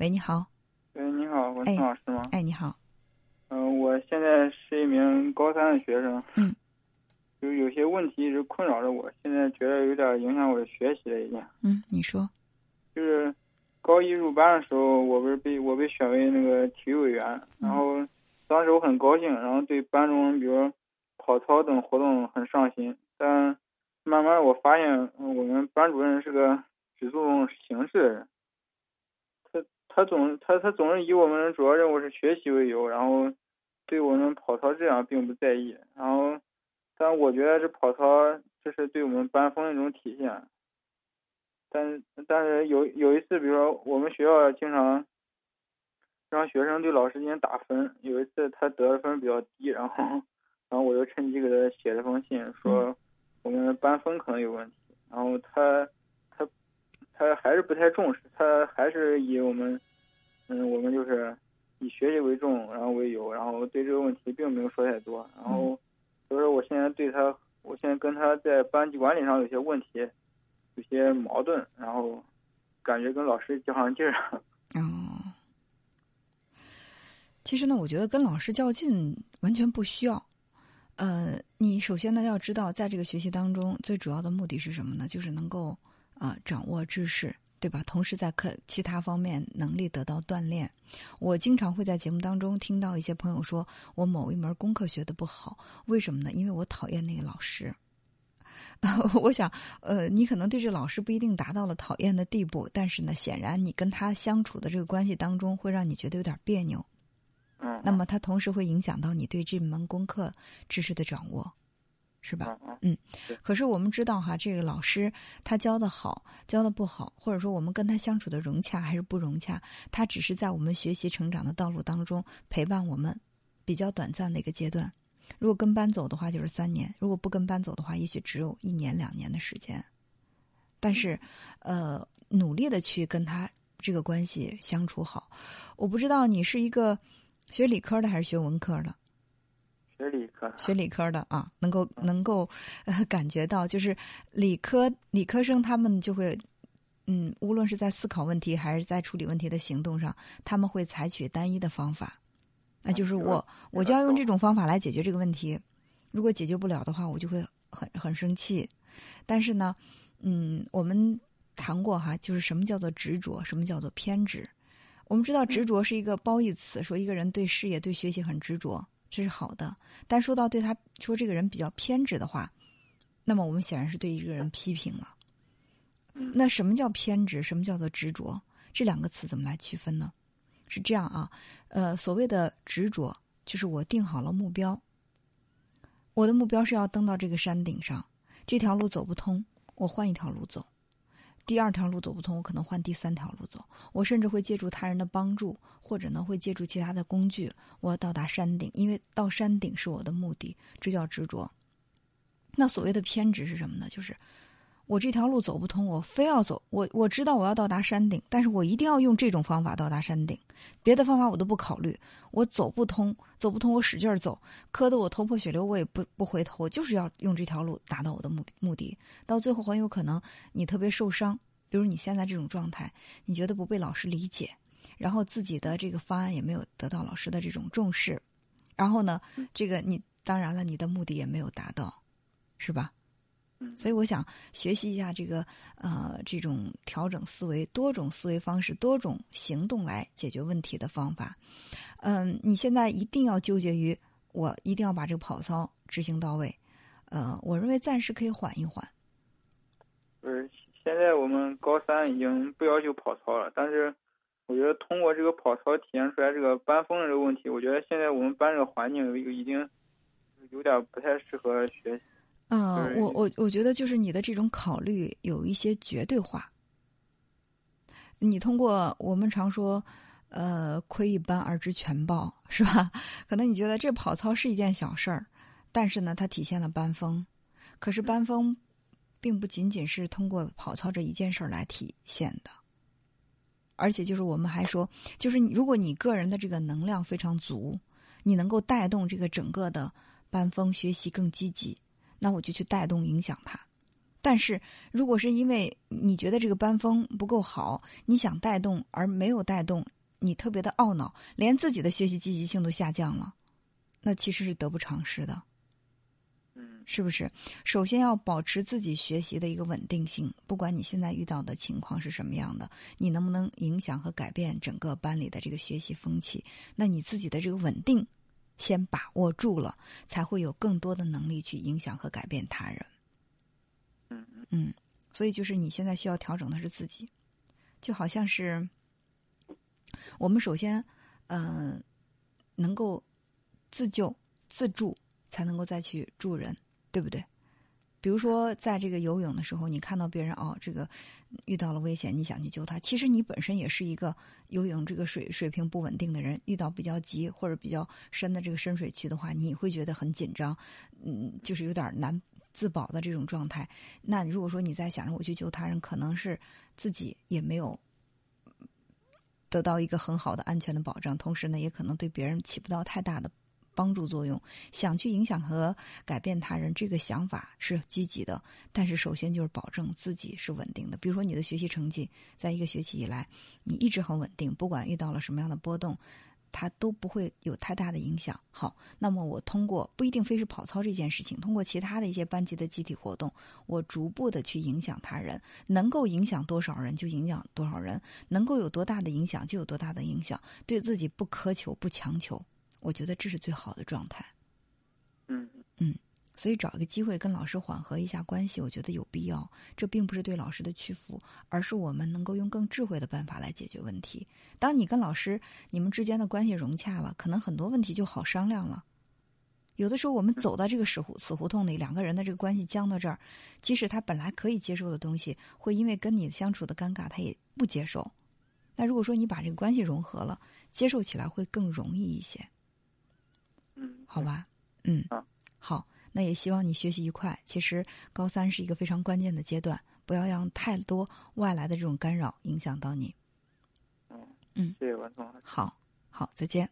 喂，你好。喂，你好，文聪老师吗？哎，你好。嗯，我现在是一名高三的学生。嗯。就有些问题一直困扰着我，现在觉得有点影响我的学习了，已经。嗯，你说。就是高一入班的时候，我不是被我被选为那个体育委员，然后当时我很高兴，然后对班中比如跑操等活动很上心。但慢慢我发现，我们班主任是个只注重形式的人。他他总他他总是以我们主要任务是学习为由，然后对我们跑操质量并不在意。然后。但我觉得这跑操，这是对我们班风的一种体现。但但是有有一次，比如说我们学校经常让学生对老师进行打分。有一次他得的分比较低，然后然后我就趁机给他写了封信，说我们班风可能有问题。然后他他他还是不太重视，他还是以我们嗯我们就是以学习为重，然后为由，然后对这个问题并没有说太多，然后。所以说，我现在对他，我现在跟他在班级管理上有些问题，有些矛盾，然后感觉跟老师较上劲儿。哦，其实呢，我觉得跟老师较劲完全不需要。呃，你首先呢要知道，在这个学习当中，最主要的目的是什么呢？就是能够啊掌握知识。对吧？同时在课其他方面能力得到锻炼。我经常会在节目当中听到一些朋友说，我某一门功课学的不好，为什么呢？因为我讨厌那个老师。我想，呃，你可能对这老师不一定达到了讨厌的地步，但是呢，显然你跟他相处的这个关系当中，会让你觉得有点别扭。嗯。那么，它同时会影响到你对这门功课知识的掌握。是吧？嗯，可是我们知道哈，这个老师他教的好，教的不好，或者说我们跟他相处的融洽还是不融洽，他只是在我们学习成长的道路当中陪伴我们比较短暂的一个阶段。如果跟班走的话，就是三年；如果不跟班走的话，也许只有一年两年的时间。但是，呃，努力的去跟他这个关系相处好。我不知道你是一个学理科的还是学文科的。学理科，学理科的啊，能够能够呃感觉到，就是理科理科生他们就会，嗯，无论是在思考问题还是在处理问题的行动上，他们会采取单一的方法，那就是我我就要用这种方法来解决这个问题，如果解决不了的话，我就会很很生气。但是呢，嗯，我们谈过哈，就是什么叫做执着，什么叫做偏执。我们知道执着是一个褒义词，说一个人对事业、对学习很执着。这是好的，但说到对他说这个人比较偏执的话，那么我们显然是对一个人批评了。那什么叫偏执？什么叫做执着？这两个词怎么来区分呢？是这样啊，呃，所谓的执着，就是我定好了目标，我的目标是要登到这个山顶上，这条路走不通，我换一条路走。第二条路走不通，我可能换第三条路走。我甚至会借助他人的帮助，或者呢会借助其他的工具，我到达山顶，因为到山顶是我的目的，这叫执着。那所谓的偏执是什么呢？就是我这条路走不通，我非要走。我我知道我要到达山顶，但是我一定要用这种方法到达山顶，别的方法我都不考虑。我走不通，走不通，我使劲儿走，磕得我头破血流，我也不不回头，我就是要用这条路达到我的目目的。到最后很有可能你特别受伤。比如你现在这种状态，你觉得不被老师理解，然后自己的这个方案也没有得到老师的这种重视，然后呢，这个你当然了，你的目的也没有达到，是吧？所以我想学习一下这个呃这种调整思维、多种思维方式、多种行动来解决问题的方法。嗯，你现在一定要纠结于我一定要把这个跑操执行到位。呃，我认为暂时可以缓一缓。嗯。现在我们高三已经不要求跑操了，但是我觉得通过这个跑操体现出来这个班风的这个问题，我觉得现在我们班这个环境已经有点不太适合学习。嗯，我我我觉得就是你的这种考虑有一些绝对化。你通过我们常说，呃，窥一斑而知全豹，是吧？可能你觉得这跑操是一件小事儿，但是呢，它体现了班风。可是班风。并不仅仅是通过跑操这一件事儿来体现的，而且就是我们还说，就是如果你个人的这个能量非常足，你能够带动这个整个的班风学习更积极，那我就去带动影响他。但是如果是因为你觉得这个班风不够好，你想带动而没有带动，你特别的懊恼，连自己的学习积极性都下降了，那其实是得不偿失的。嗯是不是？首先要保持自己学习的一个稳定性，不管你现在遇到的情况是什么样的，你能不能影响和改变整个班里的这个学习风气？那你自己的这个稳定先把握住了，才会有更多的能力去影响和改变他人。嗯嗯嗯，所以就是你现在需要调整的是自己，就好像是我们首先，嗯、能够自救自助，才能够再去助人，对不对？比如说，在这个游泳的时候，你看到别人哦，这个遇到了危险，你想去救他，其实你本身也是一个游泳这个水水平不稳定的人，遇到比较急或者比较深的这个深水区的话，你会觉得很紧张，嗯，就是有点难自保的这种状态。那如果说你在想着我去救他人，可能是自己也没有得到一个很好的安全的保障，同时呢，也可能对别人起不到太大的帮助作用。想去影响和改变他人，这个想法是积极的，但是首先就是保证自己是稳定的。比如说你的学习成绩，在一个学期以来，你一直很稳定，不管遇到了什么样的波动。它都不会有太大的影响。好，那么我通过不一定非是跑操这件事情，通过其他的一些班级的集体活动，我逐步的去影响他人，能够影响多少人就影响多少人，能够有多大的影响就有多大的影响，对自己不苛求不强求，我觉得这是最好的状态。嗯所以找一个机会跟老师缓和一下关系，我觉得有必要。这并不是对老师的屈服，而是我们能够用更智慧的办法来解决问题。当你跟老师你们之间的关系融洽了，可能很多问题就好商量了。有的时候我们走到这个死胡死胡同里，两个人的这个关系僵到这儿，即使他本来可以接受的东西，会因为跟你相处的尴尬，他也不接受。那如果说你把这个关系融合了，接受起来会更容易一些，嗯，好吧？嗯啊，好。那也希望你学习愉快。其实高三是一个非常关键的阶段，不要让太多外来的这种干扰影响到你。嗯嗯谢谢王总。好，好，再见。